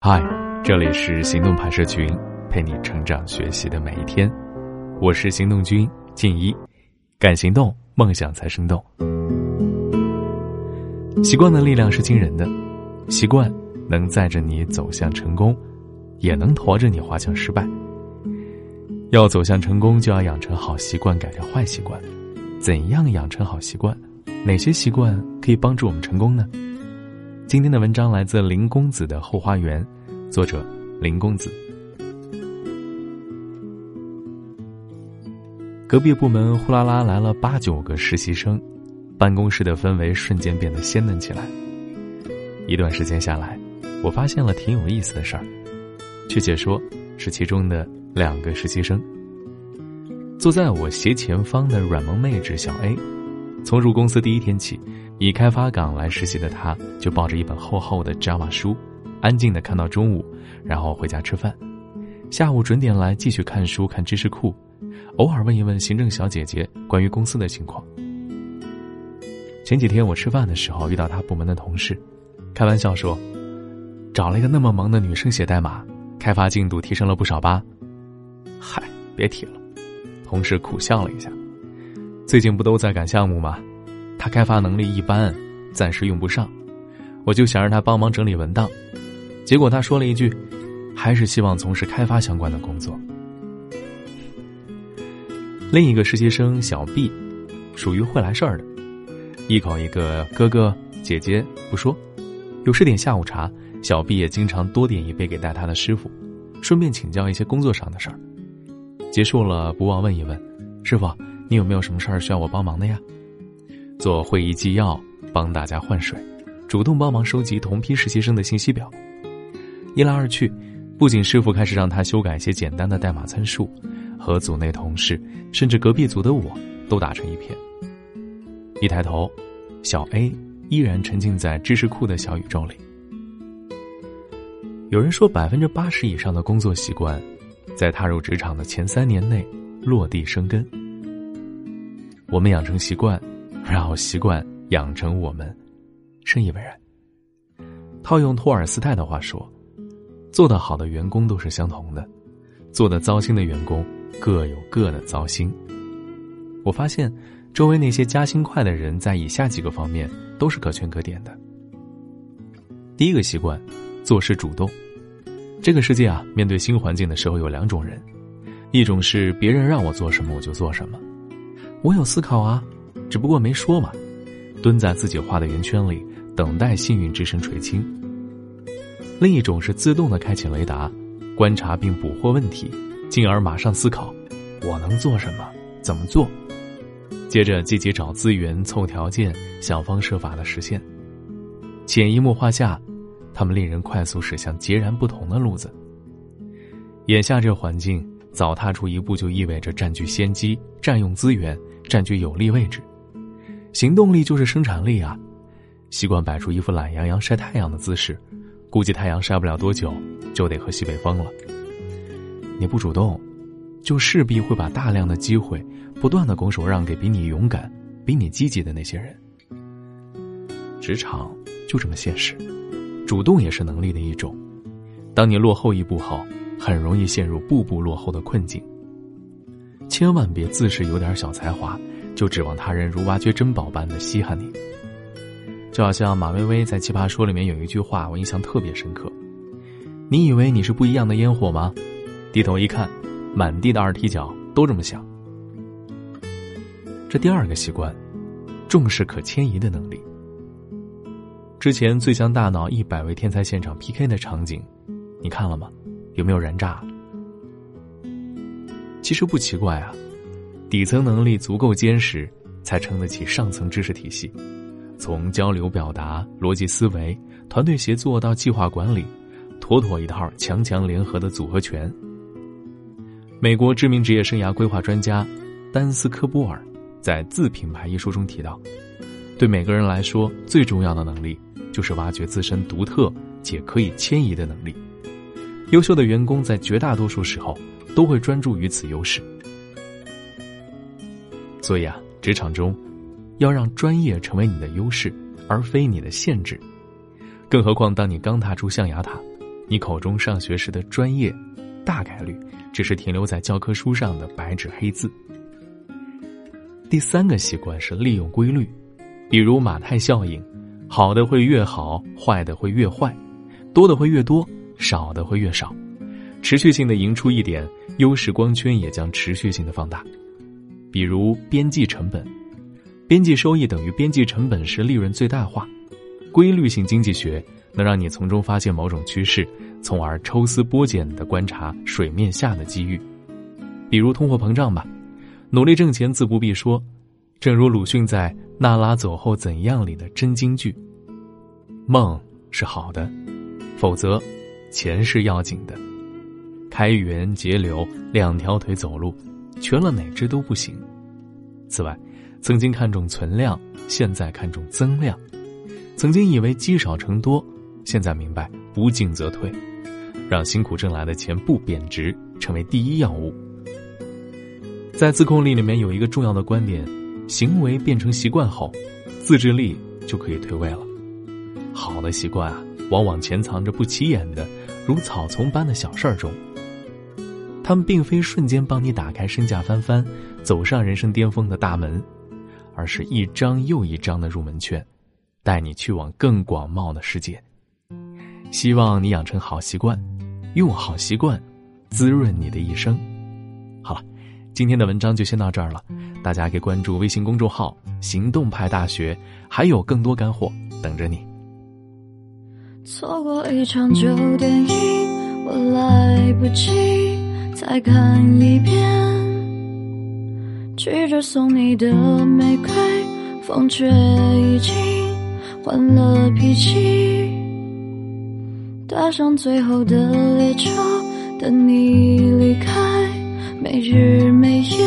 嗨，这里是行动派社群，陪你成长学习的每一天。我是行动君静一，敢行动，梦想才生动。习惯的力量是惊人的，习惯能载着你走向成功，也能驮着你滑向失败。要走向成功，就要养成好习惯，改掉坏习惯。怎样养成好习惯？哪些习惯可以帮助我们成功呢？今天的文章来自林公子的后花园，作者林公子。隔壁部门呼啦啦来了八九个实习生，办公室的氛围瞬间变得鲜嫩起来。一段时间下来，我发现了挺有意思的事儿，确切说是其中的两个实习生。坐在我斜前方的软萌妹纸小 A，从入公司第一天起。以开发岗来实习的他，就抱着一本厚厚的 Java 书，安静的看到中午，然后回家吃饭。下午准点来继续看书看知识库，偶尔问一问行政小姐姐关于公司的情况。前几天我吃饭的时候遇到他部门的同事，开玩笑说：“找了一个那么萌的女生写代码，开发进度提升了不少吧？”嗨，别提了。同事苦笑了一下：“最近不都在赶项目吗？”他开发能力一般，暂时用不上，我就想让他帮忙整理文档，结果他说了一句：“还是希望从事开发相关的工作。”另一个实习生小 B，属于会来事儿的，一口一个哥哥姐姐不说，有事点下午茶，小 B 也经常多点一杯给带他的师傅，顺便请教一些工作上的事儿。结束了不忘问一问：“师傅，你有没有什么事儿需要我帮忙的呀？”做会议纪要，帮大家换水，主动帮忙收集同批实习生的信息表。一来二去，不仅师傅开始让他修改一些简单的代码参数，和组内同事，甚至隔壁组的我都打成一片。一抬头，小 A 依然沉浸在知识库的小宇宙里。有人说，百分之八十以上的工作习惯，在踏入职场的前三年内落地生根。我们养成习惯。然后习惯养成我们，深以为然。套用托尔斯泰的话说：“做得好的员工都是相同的，做得糟心的员工各有各的糟心。”我发现，周围那些加薪快的人在以下几个方面都是可圈可点的。第一个习惯，做事主动。这个世界啊，面对新环境的时候有两种人，一种是别人让我做什么我就做什么，我有思考啊。只不过没说嘛，蹲在自己画的圆圈里，等待幸运之神垂青。另一种是自动的开启雷达，观察并捕获问题，进而马上思考我能做什么，怎么做，接着积极找资源、凑条件，想方设法的实现。潜移默化下，他们令人快速驶向截然不同的路子。眼下这环境，早踏出一步就意味着占据先机、占用资源、占据有利位置。行动力就是生产力啊！习惯摆出一副懒洋洋晒太阳的姿势，估计太阳晒不了多久，就得喝西北风了。你不主动，就势必会把大量的机会不断的拱手让给比你勇敢、比你积极的那些人。职场就这么现实，主动也是能力的一种。当你落后一步后，很容易陷入步步落后的困境。千万别自恃有点小才华。就指望他人如挖掘珍宝般的稀罕你，就好像马薇薇在《奇葩说》里面有一句话，我印象特别深刻：“你以为你是不一样的烟火吗？低头一看，满地的二踢脚都这么想。”这第二个习惯，重视可迁移的能力。之前《最强大脑一百位天才现场 PK》的场景，你看了吗？有没有燃炸？其实不奇怪啊。底层能力足够坚实，才撑得起上层知识体系。从交流表达、逻辑思维、团队协作到计划管理，妥妥一套强强联合的组合拳。美国知名职业生涯规划专家丹斯科波尔在《自品牌》一书中提到，对每个人来说，最重要的能力就是挖掘自身独特且可以迁移的能力。优秀的员工在绝大多数时候都会专注于此优势。所以啊，职场中，要让专业成为你的优势，而非你的限制。更何况，当你刚踏出象牙塔，你口中上学时的专业，大概率只是停留在教科书上的白纸黑字。第三个习惯是利用规律，比如马太效应，好的会越好，坏的会越坏，多的会越多，少的会越少。持续性的赢出一点，优势光圈也将持续性的放大。比如边际成本，边际收益等于边际成本时利润最大化。规律性经济学能让你从中发现某种趋势，从而抽丝剥茧的观察水面下的机遇。比如通货膨胀吧，努力挣钱自不必说，正如鲁迅在《娜拉走后怎样》里的真金句：“梦是好的，否则钱是要紧的。开源节流，两条腿走路，瘸了哪只都不行。”此外，曾经看重存量，现在看重增量。曾经以为积少成多，现在明白不进则退，让辛苦挣来的钱不贬值，成为第一要务。在自控力里面有一个重要的观点：行为变成习惯后，自制力就可以退位了。好的习惯啊，往往潜藏着不起眼的，如草丛般的小事儿中。他们并非瞬间帮你打开身价翻番、走上人生巅峰的大门，而是一张又一张的入门券。带你去往更广袤的世界，希望你养成好习惯，用好习惯滋润你的一生。好了，今天的文章就先到这儿了，大家可以关注微信公众号“行动派大学”，还有更多干货等着你。错过一场旧电影，我来不及再看一遍，拒绝送你的玫瑰，风却已经。换了脾气，搭上最后的列车，等你离开，没日没夜。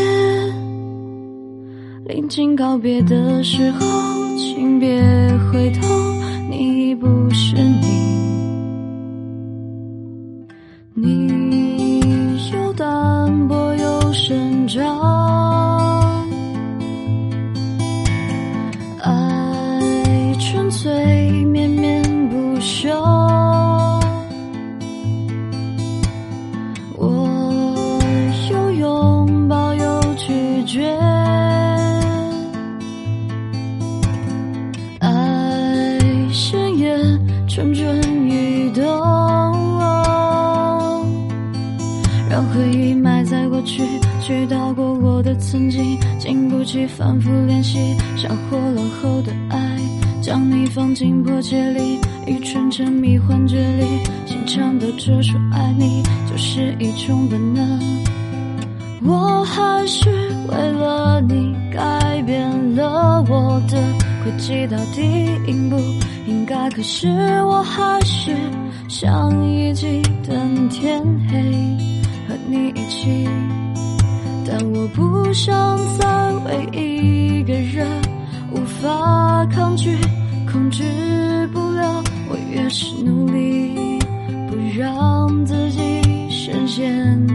临近告别的时候，请别回头，你已不是你。你去，去到过我的曾经，经不起反复练习，像火了后的爱，将你放进破茧里，愚蠢沉迷幻觉里，心唱的这首爱你，就是一种本能。我还是为了你改变了我的轨迹，到底应不？应该，可是我还是想一起等天黑，和你一起。但我不想再为一个人无法抗拒，控制不了。我越是努力，不让自己深陷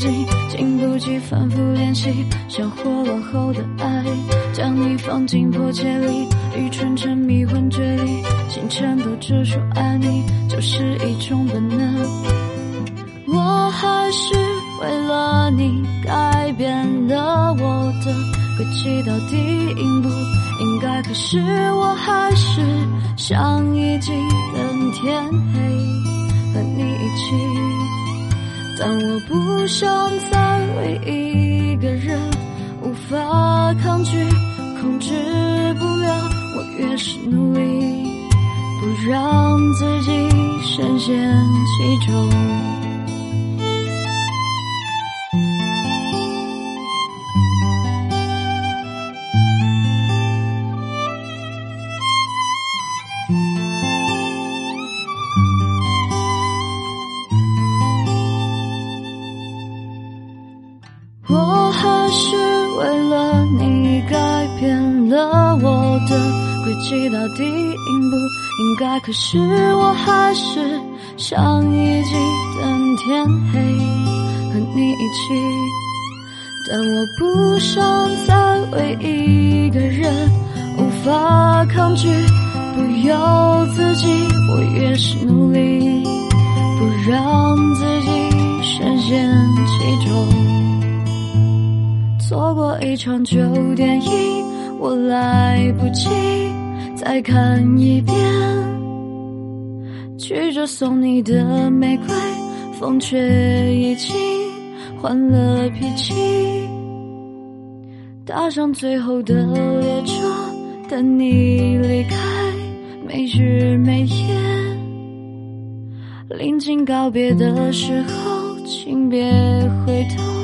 经，经不起反复练习，像火落后的爱，将你放进破茧里，愚蠢沉迷幻觉里，心颤抖着说爱你，就是一种本能。我还是为了你改变了我的轨迹，到底应不应该？可是我还是想一起等天黑，和你一起。但我不想再为一个人无法。抗拒，控制不了，我越是努力，不让自己深陷其中。我的轨迹到底应不应该？可是我还是想一起等天黑，和你一起。但我不想再为一个人无法抗拒，不由自己，我越是努力，不让自己深陷其中。错过一场旧电影，我来不及。再看一遍，曲折送你的玫瑰，风却已经换了脾气。搭上最后的列车，等你离开，没日没夜。临近告别的时候，请别回头。